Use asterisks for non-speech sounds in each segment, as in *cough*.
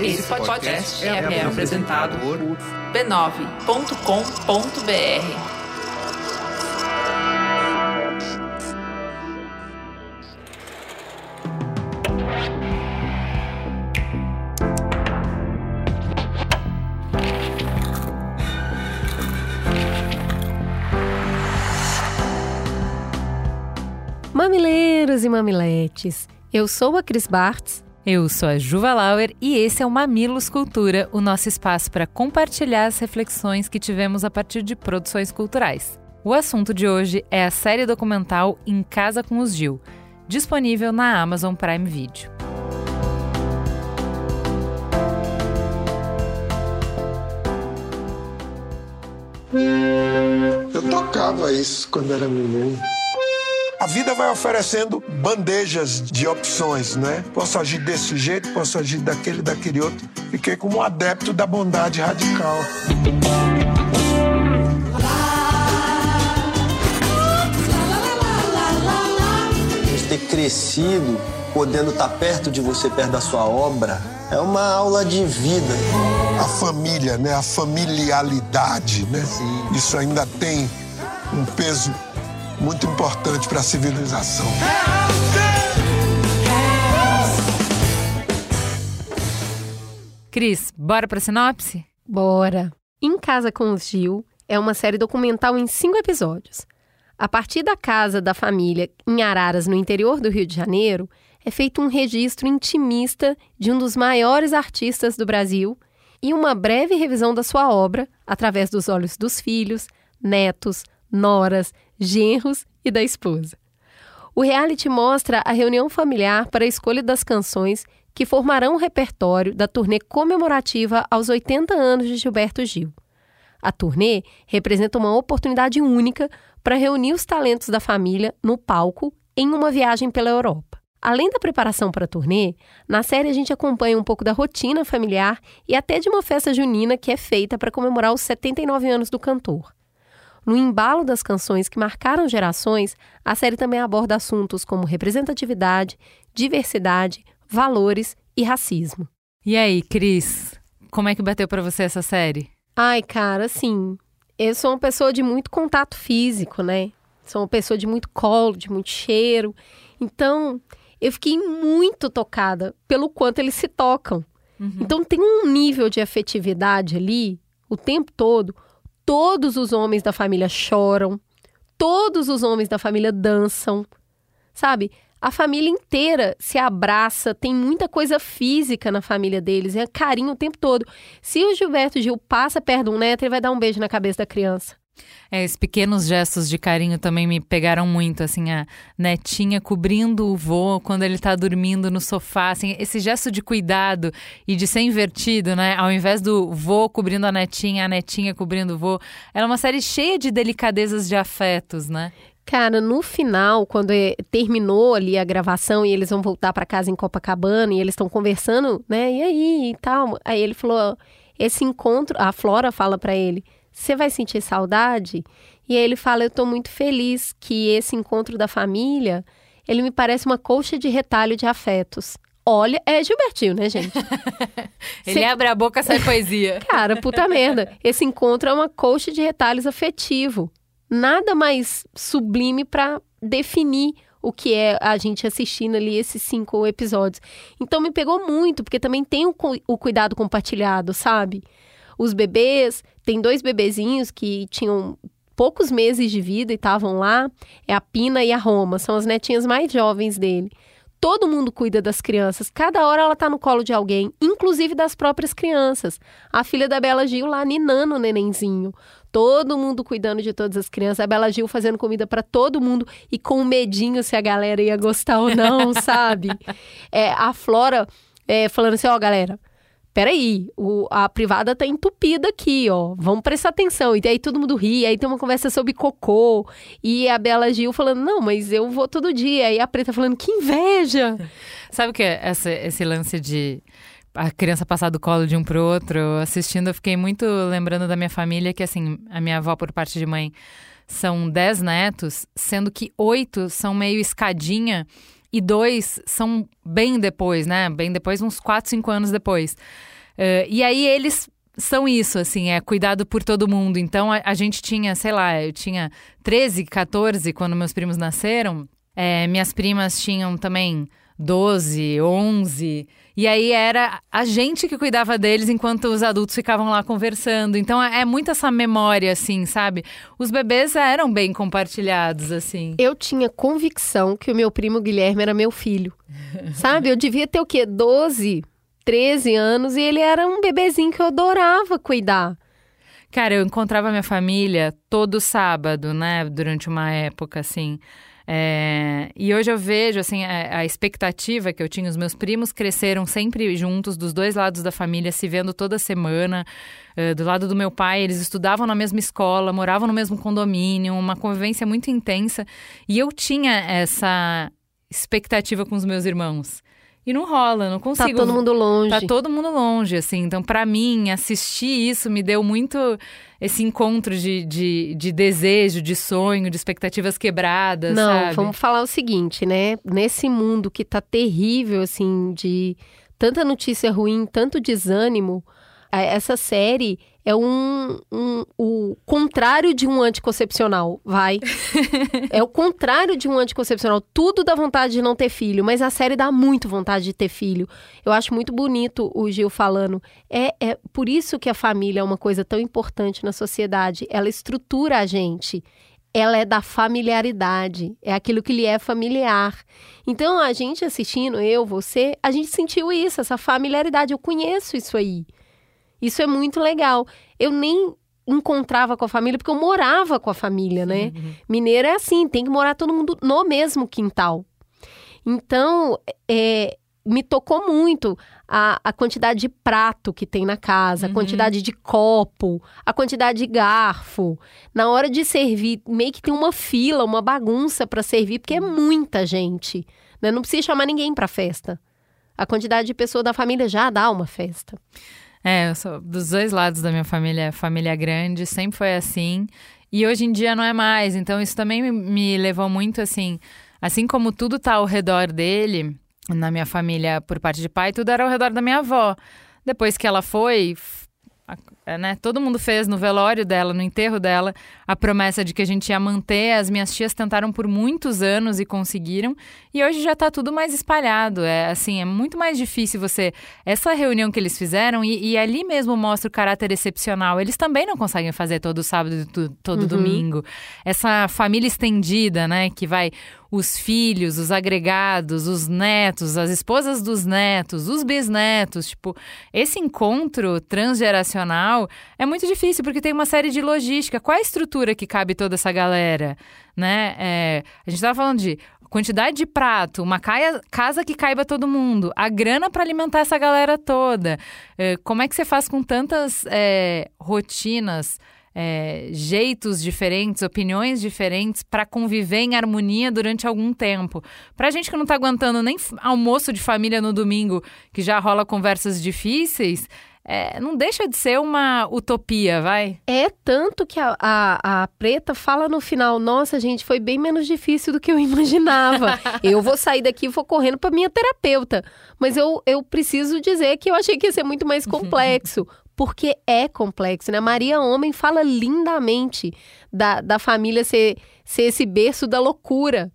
Esse podcast é, é apresentado por b9.com.br. Mamileiros e mamiletes, eu sou a Cris Bartz. Eu sou a Juva Lauer e esse é o Mamilos Cultura, o nosso espaço para compartilhar as reflexões que tivemos a partir de produções culturais. O assunto de hoje é a série documental Em Casa com os Gil, disponível na Amazon Prime Video. Eu tocava isso quando era menino. A vida vai oferecendo bandejas de opções, né? Posso agir desse jeito, posso agir daquele, daquele outro. Fiquei como um adepto da bondade radical. A gente ter crescido, podendo estar perto de você, perto da sua obra, é uma aula de vida. A família, né? A familiaridade, né? Sim. Isso ainda tem um peso muito importante para a civilização. Cris, bora pra sinopse? Bora! Em Casa com os Gil é uma série documental em cinco episódios. A partir da casa da família em Araras, no interior do Rio de Janeiro, é feito um registro intimista de um dos maiores artistas do Brasil e uma breve revisão da sua obra através dos olhos dos filhos, netos, noras, genros e da esposa. O reality mostra a reunião familiar para a escolha das canções que formarão o repertório da turnê comemorativa aos 80 anos de Gilberto Gil. A turnê representa uma oportunidade única para reunir os talentos da família no palco em uma viagem pela Europa. Além da preparação para a turnê, na série a gente acompanha um pouco da rotina familiar e até de uma festa junina que é feita para comemorar os 79 anos do cantor. No embalo das canções que marcaram gerações, a série também aborda assuntos como representatividade, diversidade, valores e racismo. E aí, Cris, como é que bateu para você essa série? Ai, cara, assim, eu sou uma pessoa de muito contato físico, né? Sou uma pessoa de muito colo, de muito cheiro. Então, eu fiquei muito tocada pelo quanto eles se tocam. Uhum. Então, tem um nível de afetividade ali o tempo todo todos os homens da família choram, todos os homens da família dançam, sabe? A família inteira se abraça, tem muita coisa física na família deles, é carinho o tempo todo. Se o Gilberto Gil passa perto de um neto, ele vai dar um beijo na cabeça da criança. É, esses pequenos gestos de carinho também me pegaram muito, assim, a netinha cobrindo o vô quando ele tá dormindo no sofá, assim, esse gesto de cuidado e de ser invertido, né? Ao invés do vô cobrindo a netinha, a netinha cobrindo o vô, era uma série cheia de delicadezas de afetos, né? Cara, no final, quando é, terminou ali a gravação e eles vão voltar para casa em Copacabana e eles estão conversando, né? E aí e tal. Aí ele falou: esse encontro, a Flora fala para ele: você vai sentir saudade? E aí ele fala: Eu estou muito feliz que esse encontro da família ele me parece uma colcha de retalho de afetos. Olha, é Gilbertinho, né, gente? *laughs* ele Cê... abre a boca, sai poesia. *laughs* Cara, puta merda. Esse encontro é uma colcha de retalhos afetivo. Nada mais sublime para definir o que é a gente assistindo ali esses cinco episódios. Então me pegou muito, porque também tem o, o cuidado compartilhado, sabe? Os bebês, tem dois bebezinhos que tinham poucos meses de vida e estavam lá. É a Pina e a Roma, são as netinhas mais jovens dele. Todo mundo cuida das crianças, cada hora ela tá no colo de alguém, inclusive das próprias crianças. A filha da Bela Gil lá ninando o nenenzinho. Todo mundo cuidando de todas as crianças. A Bela Gil fazendo comida para todo mundo e com medinho se a galera ia gostar ou não, *laughs* sabe? É, a Flora é, falando assim: ó, oh, galera, peraí, o, a privada tá entupida aqui, ó. Vamos prestar atenção. E aí todo mundo ri, aí tem uma conversa sobre cocô. E a Bela Gil falando, não, mas eu vou todo dia. E a Preta falando, que inveja! *laughs* Sabe o que é esse, esse lance de a criança passar do colo de um pro outro? Assistindo, eu fiquei muito lembrando da minha família, que assim, a minha avó, por parte de mãe, são dez netos, sendo que oito são meio escadinha e dois são bem depois, né? Bem depois, uns 4, 5 anos depois. Uh, e aí eles são isso, assim, é cuidado por todo mundo. Então a, a, gente tinha, sei lá, eu tinha 13, 14 quando meus primos nasceram. É, minhas primas tinham também 12, 11. E aí era a gente que cuidava deles enquanto os adultos ficavam lá conversando. Então é, é muito essa memória, assim, sabe? Os bebês eram bem compartilhados, assim. Eu tinha convicção que o meu primo Guilherme era meu filho. *laughs* sabe? Eu devia ter o quê? 12, 13 anos e ele era um bebezinho que eu adorava cuidar. Cara, eu encontrava minha família todo sábado, né? Durante uma época, assim. É, e hoje eu vejo, assim, a, a, expectativa que eu tinha. Os meus primos cresceram sempre juntos, dos dois lados da família, se vendo toda semana. Uh, do lado do meu pai, eles estudavam na mesma escola, moravam no mesmo condomínio, uma convivência muito intensa. E eu tinha essa expectativa com os meus irmãos. E não rola, não consigo. Tá todo mundo longe. Tá todo mundo longe, assim. Então, para mim, assistir isso me deu muito esse encontro de, de, de desejo, de sonho, de expectativas quebradas, não, sabe? vamos falar o seguinte, né? Nesse mundo que tá terrível, assim, de tanta notícia ruim, tanto desânimo, essa série é um, um, o contrário de um anticoncepcional, vai. *laughs* é o contrário de um anticoncepcional. Tudo dá vontade de não ter filho, mas a série dá muito vontade de ter filho. Eu acho muito bonito o Gil falando. É, é por isso que a família é uma coisa tão importante na sociedade. Ela estrutura a gente ela é da familiaridade, é aquilo que lhe é familiar. Então, a gente assistindo, eu, você, a gente sentiu isso, essa familiaridade. Eu conheço isso aí. Isso é muito legal. Eu nem encontrava com a família porque eu morava com a família, né? Uhum. Mineiro é assim, tem que morar todo mundo no mesmo quintal. Então, é, me tocou muito a, a quantidade de prato que tem na casa, a uhum. quantidade de copo, a quantidade de garfo. Na hora de servir, meio que tem uma fila, uma bagunça para servir, porque é muita gente. Né? Não precisa chamar ninguém para festa. A quantidade de pessoas da família já dá uma festa. É, eu sou dos dois lados da minha família, família grande, sempre foi assim. E hoje em dia não é mais. Então isso também me levou muito assim, assim como tudo tá ao redor dele, na minha família por parte de pai, tudo era ao redor da minha avó. Depois que ela foi, né? Todo mundo fez no velório dela, no enterro dela, a promessa de que a gente ia manter. As minhas tias tentaram por muitos anos e conseguiram. E hoje já está tudo mais espalhado. É assim, é muito mais difícil você. Essa reunião que eles fizeram, e, e ali mesmo mostra o caráter excepcional. Eles também não conseguem fazer todo sábado e todo uhum. domingo. Essa família estendida, né? Que vai os filhos, os agregados, os netos, as esposas dos netos, os bisnetos. Tipo, esse encontro transgeracional é muito difícil porque tem uma série de logística. Qual é a estrutura que cabe toda essa galera? Né? É, a gente estava falando de quantidade de prato, uma caia, casa que caiba todo mundo, a grana para alimentar essa galera toda. É, como é que você faz com tantas é, rotinas? é, jeitos diferentes, opiniões diferentes para conviver em harmonia durante algum tempo. Para gente que não está aguentando nem almoço de família no domingo, que já rola conversas difíceis, é, não deixa de ser uma utopia, vai? É tanto que a, a, a, Preta fala no final: Nossa, gente, foi bem menos difícil do que eu imaginava. *laughs* eu vou sair daqui e vou correndo para minha terapeuta. Mas eu, eu preciso dizer que eu achei que ia ser muito mais complexo *laughs* porque é complexo, né? Maria Homem fala lindamente da, da família ser, ser esse berço da loucura.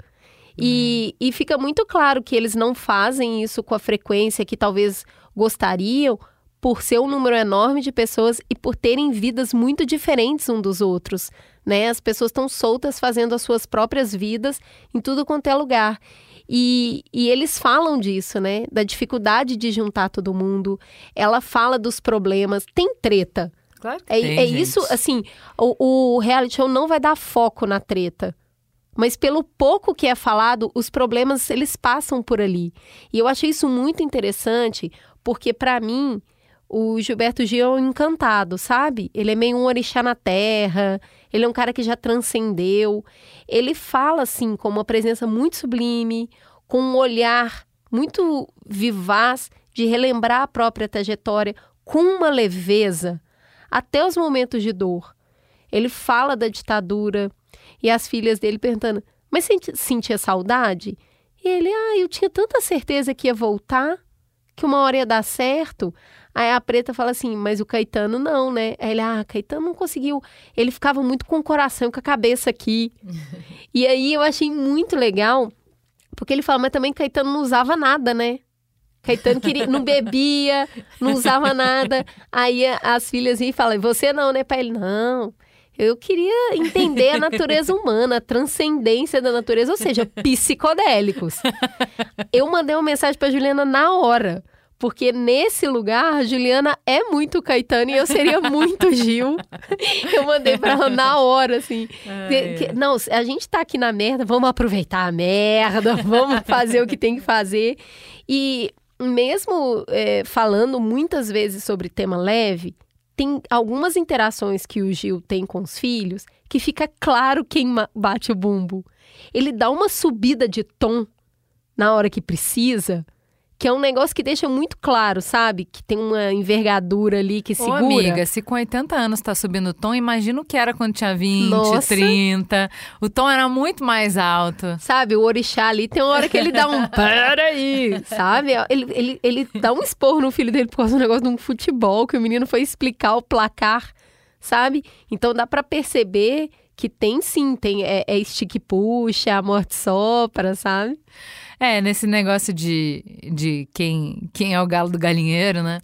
E, uhum. e fica muito claro que eles não fazem isso com a frequência que talvez gostariam, por ser um número enorme de pessoas e por terem vidas muito diferentes um dos outros, né? As pessoas estão soltas fazendo as suas próprias vidas em tudo quanto é lugar. E, e eles falam disso, né? Da dificuldade de juntar todo mundo. Ela fala dos problemas. Tem treta. Claro que é, tem, é isso, assim, o, o reality show não vai dar foco na treta. Mas pelo pouco que é falado, os problemas eles passam por ali. E eu achei isso muito interessante, porque para mim o Gilberto Gil é um encantado, sabe? Ele é meio um orixá na terra, ele é um cara que já transcendeu. Ele fala, assim, com uma presença muito sublime, com um olhar muito vivaz de relembrar a própria trajetória com uma leveza, até os momentos de dor. Ele fala da ditadura e as filhas dele perguntando: Mas sentia saudade? E ele, ah, eu tinha tanta certeza que ia voltar, que uma hora ia dar certo. Aí a preta fala assim, mas o Caetano não, né? Aí ele, ah, Caetano não conseguiu. Ele ficava muito com o coração, com a cabeça aqui. *laughs* e aí eu achei muito legal, porque ele fala, mas também Caetano não usava nada, né? Caetano queria, não bebia, não usava nada. Aí as filhas iam e falam, você não, né, pai? Ele, não. Eu queria entender a *laughs* natureza humana, a transcendência da natureza, ou seja, *laughs* psicodélicos. Eu mandei uma mensagem para Juliana na hora. Porque nesse lugar, a Juliana é muito Caetano e eu seria muito *laughs* Gil. eu mandei pra ela na hora, assim. que, que, não, a gente tá aqui na merda, vamos aproveitar a merda, vamos fazer o que tem que fazer. E mesmo é, falando muitas vezes sobre tema leve, tem algumas interações que o Gil tem com os filhos que fica claro quem bate o bumbo. Ele dá uma subida de tom na hora que precisa que é um negócio que deixa muito claro, sabe? Que tem uma envergadura ali que segura. Ô, amiga, se com 80 anos tá subindo o tom, imagina o que era quando tinha 20, Nossa. 30. O tom era muito mais alto. Sabe, o orixá ali tem uma hora que ele dá um *laughs* peraí, sabe? Ele, ele, ele dá um esporro no filho dele por causa do negócio de um futebol, que o menino foi explicar o placar, sabe? Então dá para perceber que tem sim, tem é, é stick puxa, a morte sopra, sabe? É, nesse negócio de, de quem, quem é o galo do galinheiro, né?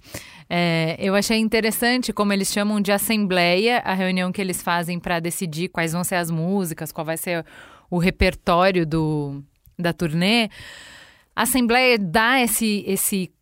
É, eu achei interessante como eles chamam de assembleia a reunião que eles fazem para decidir quais vão ser as músicas, qual vai ser o repertório do, da turnê. A assembleia dá esse, esse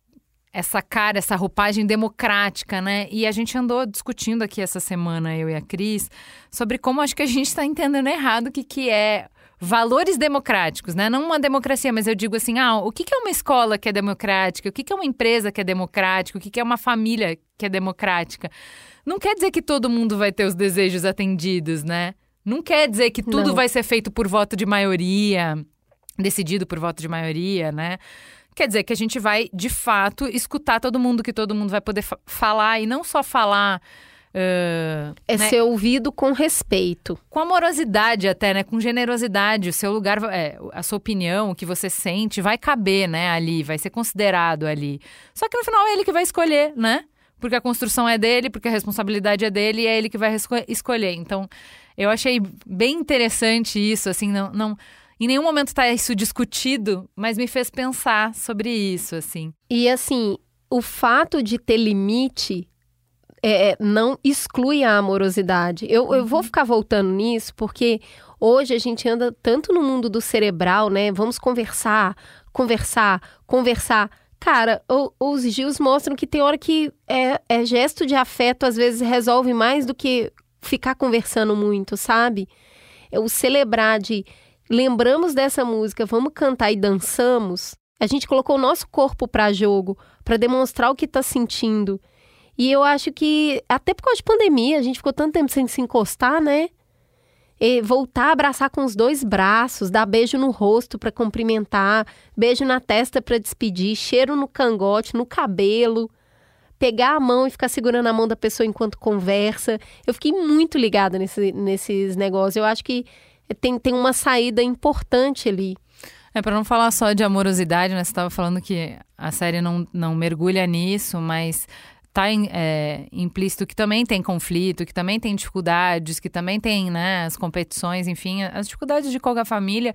essa cara, essa roupagem democrática, né? E a gente andou discutindo aqui essa semana, eu e a Cris, sobre como acho que a gente está entendendo errado o que, que é valores democráticos, né? Não uma democracia, mas eu digo assim, ah, o que é uma escola que é democrática? O que é uma empresa que é democrática? O que é uma família que é democrática? Não quer dizer que todo mundo vai ter os desejos atendidos, né? Não quer dizer que tudo Não. vai ser feito por voto de maioria, decidido por voto de maioria, né? Quer dizer que a gente vai, de fato, escutar todo mundo, que todo mundo vai poder fa falar e não só falar Uh, é né? ser ouvido com respeito. Com amorosidade até, né? Com generosidade. O seu lugar, é, a sua opinião, o que você sente, vai caber, né? Ali, vai ser considerado ali. Só que no final é ele que vai escolher, né? Porque a construção é dele, porque a responsabilidade é dele e é ele que vai escolher. Então, eu achei bem interessante isso, assim, não... não em nenhum momento está isso discutido, mas me fez pensar sobre isso, assim. E assim, o fato de ter limite é, é, não exclui a amorosidade. Eu, eu vou uhum. ficar voltando nisso porque hoje a gente anda tanto no mundo do cerebral, né? Vamos conversar, conversar, conversar. Cara, o, os Gils mostram que tem hora que é, é gesto de afeto às vezes resolve mais do que ficar conversando muito, sabe? É o celebrar de lembramos dessa música, vamos cantar e dançamos. A gente colocou o nosso corpo para jogo, para demonstrar o que está sentindo. E eu acho que, até por causa de pandemia, a gente ficou tanto tempo sem se encostar, né? E voltar a abraçar com os dois braços, dar beijo no rosto para cumprimentar, beijo na testa para despedir, cheiro no cangote, no cabelo, pegar a mão e ficar segurando a mão da pessoa enquanto conversa. Eu fiquei muito ligada nesse, nesses negócios. Eu acho que tem, tem uma saída importante ali. É, para não falar só de amorosidade, né? Você estava falando que a série não, não mergulha nisso, mas está é, implícito que também tem conflito, que também tem dificuldades, que também tem né, as competições, enfim, as dificuldades de qualquer família.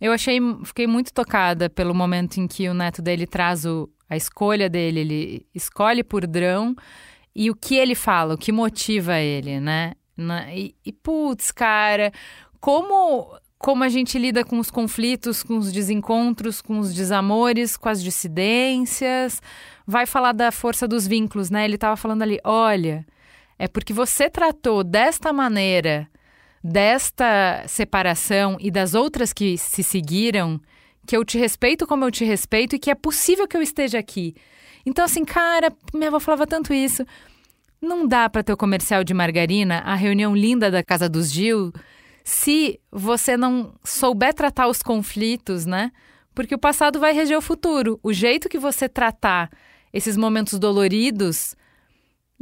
Eu achei, fiquei muito tocada pelo momento em que o neto dele traz o, a escolha dele, ele escolhe por drão e o que ele fala, o que motiva ele, né? E, e putz, cara, como como a gente lida com os conflitos, com os desencontros, com os desamores, com as dissidências. Vai falar da força dos vínculos, né? Ele estava falando ali, olha, é porque você tratou desta maneira, desta separação e das outras que se seguiram, que eu te respeito como eu te respeito e que é possível que eu esteja aqui. Então, assim, cara, minha avó falava tanto isso. Não dá para ter o comercial de margarina, a reunião linda da casa dos Gil, se você não souber tratar os conflitos, né? Porque o passado vai reger o futuro. O jeito que você tratar esses momentos doloridos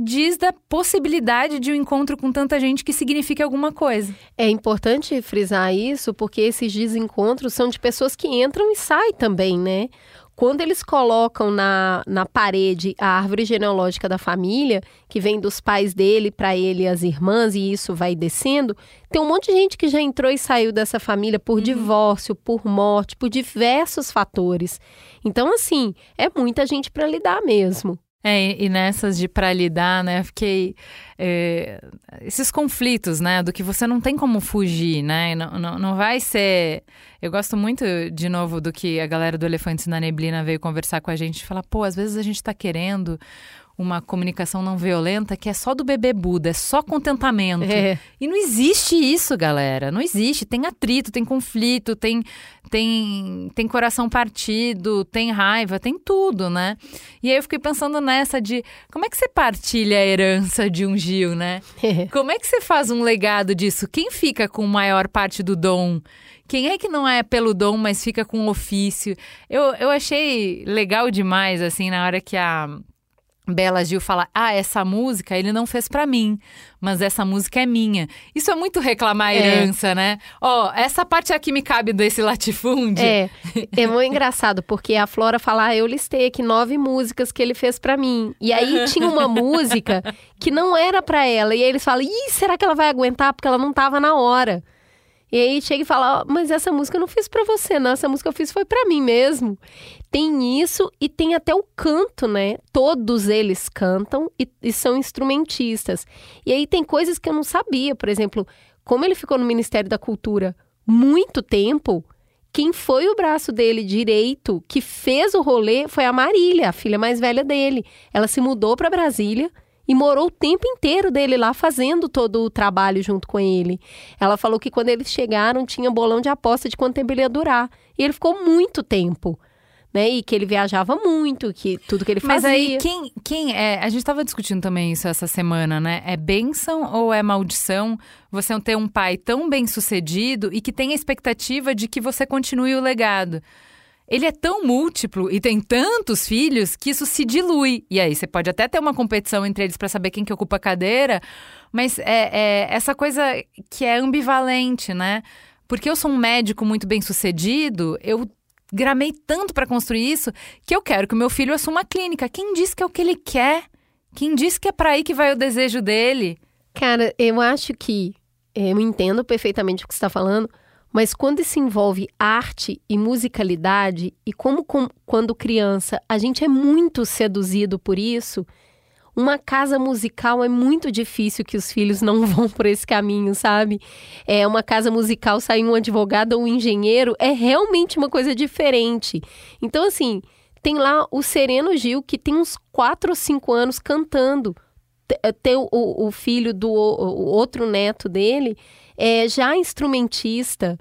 diz da possibilidade de um encontro com tanta gente que signifique alguma coisa. É importante frisar isso porque esses desencontros são de pessoas que entram e saem também, né? Quando eles colocam na, na parede a árvore genealógica da família, que vem dos pais dele para ele e as irmãs, e isso vai descendo, tem um monte de gente que já entrou e saiu dessa família por uhum. divórcio, por morte, por diversos fatores. Então, assim, é muita gente para lidar mesmo. É, e nessas de para lidar, né, fiquei. É, esses conflitos, né, do que você não tem como fugir, né, não, não, não vai ser. Eu gosto muito, de novo, do que a galera do Elefantes na Neblina veio conversar com a gente, falar, pô, às vezes a gente tá querendo uma comunicação não violenta que é só do bebê Buda, é só contentamento. É. E não existe isso, galera. Não existe. Tem atrito, tem conflito, tem, tem, tem coração partido, tem raiva, tem tudo, né? E aí eu fiquei pensando nessa de como é que você partilha a herança de um Gil, né? É. Como é que você faz um legado disso? Quem fica com maior parte do dom? Quem é que não é pelo dom, mas fica com o ofício? Eu, eu achei legal demais, assim, na hora que a Bela Gil fala: Ah, essa música ele não fez para mim, mas essa música é minha. Isso é muito reclamar é. herança, né? Ó, oh, essa parte aqui me cabe desse latifúndio. É, é *laughs* muito engraçado, porque a Flora fala: ah, Eu listei aqui nove músicas que ele fez para mim. E aí tinha uma música que não era para ela. E aí eles falam: Ih, será que ela vai aguentar? Porque ela não tava na hora. E aí chega e fala: oh, Mas essa música eu não fiz para você, não. Essa música eu fiz foi para mim mesmo. Tem isso e tem até o canto, né? Todos eles cantam e, e são instrumentistas. E aí tem coisas que eu não sabia. Por exemplo, como ele ficou no Ministério da Cultura muito tempo. Quem foi o braço dele direito que fez o rolê foi a Marília, a filha mais velha dele. Ela se mudou para Brasília e morou o tempo inteiro dele lá fazendo todo o trabalho junto com ele. Ela falou que quando eles chegaram tinha bolão de aposta de quanto tempo ele ia durar. E ele ficou muito tempo. Né? E que ele viajava muito, que tudo que ele fazia. Mas aí, quem, quem é. A gente estava discutindo também isso essa semana, né? É bênção ou é maldição você ter um pai tão bem sucedido e que tem a expectativa de que você continue o legado? Ele é tão múltiplo e tem tantos filhos que isso se dilui. E aí você pode até ter uma competição entre eles para saber quem que ocupa a cadeira, mas é, é, essa coisa que é ambivalente, né? Porque eu sou um médico muito bem sucedido, eu gramei tanto para construir isso que eu quero que o meu filho assuma a clínica. Quem diz que é o que ele quer? Quem diz que é para aí que vai o desejo dele? Cara, eu acho que eu entendo perfeitamente o que você está falando, mas quando se envolve arte e musicalidade, e como com, quando criança a gente é muito seduzido por isso, uma casa musical é muito difícil que os filhos não *laughs* vão por esse caminho, sabe? É uma casa musical sair um advogado ou um engenheiro é realmente uma coisa diferente. Então, assim, tem lá o Sereno Gil, que tem uns 4 ou 5 anos cantando. Tem o, o filho do o outro neto dele é já instrumentista,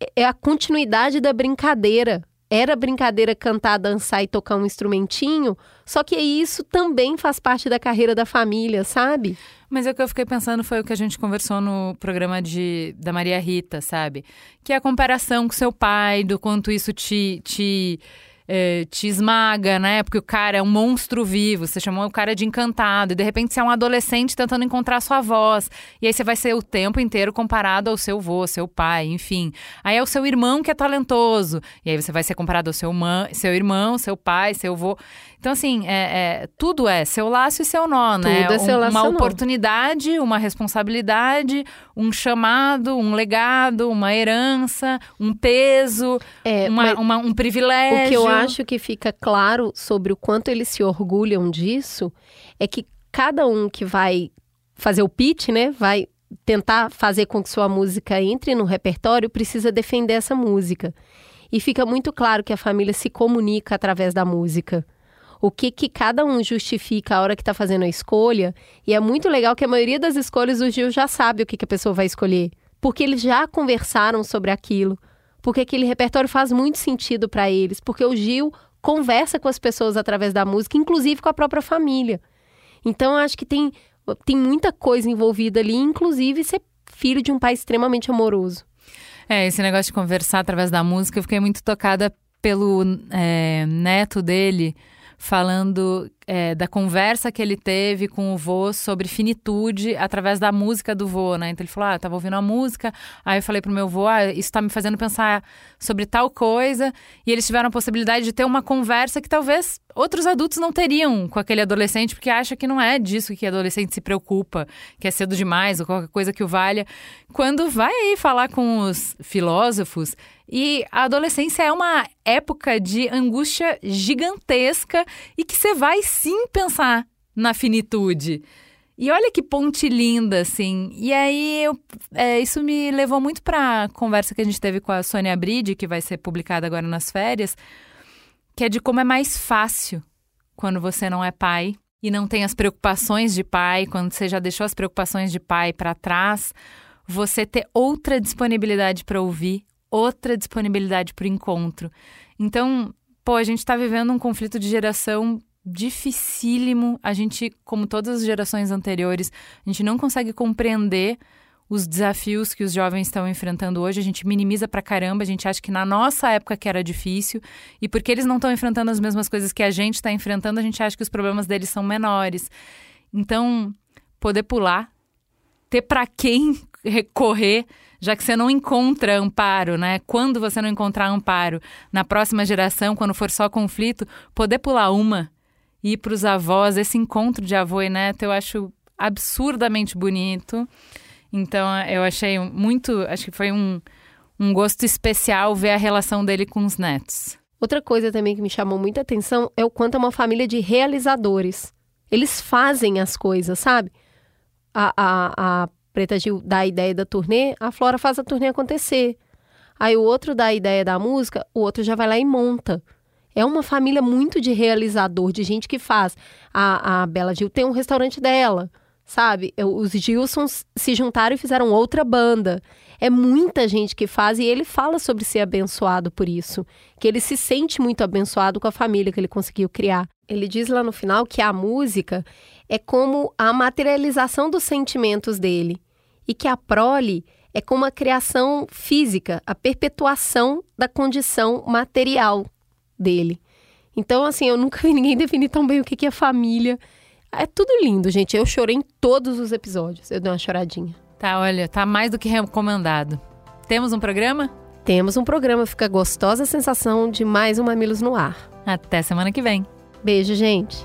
é, é a continuidade da brincadeira. Era brincadeira cantar, dançar e tocar um instrumentinho, só que isso também faz parte da carreira da família, sabe? Mas é o que eu fiquei pensando foi o que a gente conversou no programa de, da Maria Rita, sabe? Que é a comparação com seu pai, do quanto isso te, te é, te esmaga, né? Porque o cara é um monstro vivo, você chamou o cara de encantado, e de repente você é um adolescente tentando encontrar sua voz. E aí você vai ser o tempo inteiro comparado ao seu avô, seu pai, enfim. Aí é o seu irmão que é talentoso, e aí você vai ser comparado ao seu, man, seu irmão, seu pai, seu avô. Então, assim, é, é, tudo é seu laço e seu nó, né? Tudo é seu laço uma oportunidade, uma responsabilidade, um chamado, um legado, uma herança, um peso, é, uma, uma, um privilégio. O que eu acho que fica claro sobre o quanto eles se orgulham disso é que cada um que vai fazer o pitch, né? Vai tentar fazer com que sua música entre no repertório, precisa defender essa música. E fica muito claro que a família se comunica através da música o que, que cada um justifica a hora que está fazendo a escolha. E é muito legal que a maioria das escolhas o Gil já sabe o que, que a pessoa vai escolher. Porque eles já conversaram sobre aquilo. Porque aquele repertório faz muito sentido para eles. Porque o Gil conversa com as pessoas através da música, inclusive com a própria família. Então, acho que tem, tem muita coisa envolvida ali, inclusive ser filho de um pai extremamente amoroso. É, esse negócio de conversar através da música, eu fiquei muito tocada pelo é, neto dele, falando é, da conversa que ele teve com o vô sobre finitude através da música do vô, né? Então ele falou: Ah, tava ouvindo a música, aí eu falei pro meu vô: Ah, isso tá me fazendo pensar sobre tal coisa. E eles tiveram a possibilidade de ter uma conversa que talvez outros adultos não teriam com aquele adolescente, porque acha que não é disso que adolescente se preocupa, que é cedo demais ou qualquer coisa que o valha. Quando vai aí falar com os filósofos, e a adolescência é uma época de angústia gigantesca e que você vai sim pensar na finitude. E olha que ponte linda, assim. E aí, eu, é, isso me levou muito para a conversa que a gente teve com a Sônia Bride, que vai ser publicada agora nas férias, que é de como é mais fácil quando você não é pai e não tem as preocupações de pai, quando você já deixou as preocupações de pai para trás, você ter outra disponibilidade para ouvir, outra disponibilidade para o encontro. Então, pô, a gente está vivendo um conflito de geração dificílimo. A gente, como todas as gerações anteriores, a gente não consegue compreender os desafios que os jovens estão enfrentando hoje. A gente minimiza pra caramba, a gente acha que na nossa época que era difícil, e porque eles não estão enfrentando as mesmas coisas que a gente está enfrentando, a gente acha que os problemas deles são menores. Então, poder pular, ter para quem *laughs* recorrer, já que você não encontra amparo, né? Quando você não encontrar amparo na próxima geração, quando for só conflito, poder pular uma ir para os avós, esse encontro de avô e neto, eu acho absurdamente bonito. Então, eu achei muito. Acho que foi um, um gosto especial ver a relação dele com os netos. Outra coisa também que me chamou muita atenção é o quanto é uma família de realizadores. Eles fazem as coisas, sabe? A, a, a Preta Gil dá a ideia da turnê, a Flora faz a turnê acontecer. Aí o outro dá a ideia da música, o outro já vai lá e monta. É uma família muito de realizador, de gente que faz. A, a Bela Gil tem um restaurante dela, sabe? Os Gilsons se juntaram e fizeram outra banda. É muita gente que faz e ele fala sobre ser abençoado por isso. Que ele se sente muito abençoado com a família que ele conseguiu criar. Ele diz lá no final que a música é como a materialização dos sentimentos dele e que a prole é como a criação física, a perpetuação da condição material dele. Então, assim, eu nunca vi ninguém *laughs* definir tão bem o que é família. É tudo lindo, gente. Eu chorei em todos os episódios. Eu dei uma choradinha. Tá, olha, tá mais do que recomendado. Temos um programa? Temos um programa. Fica gostosa a sensação de mais um Mamilos no ar. Até semana que vem. Beijo, gente.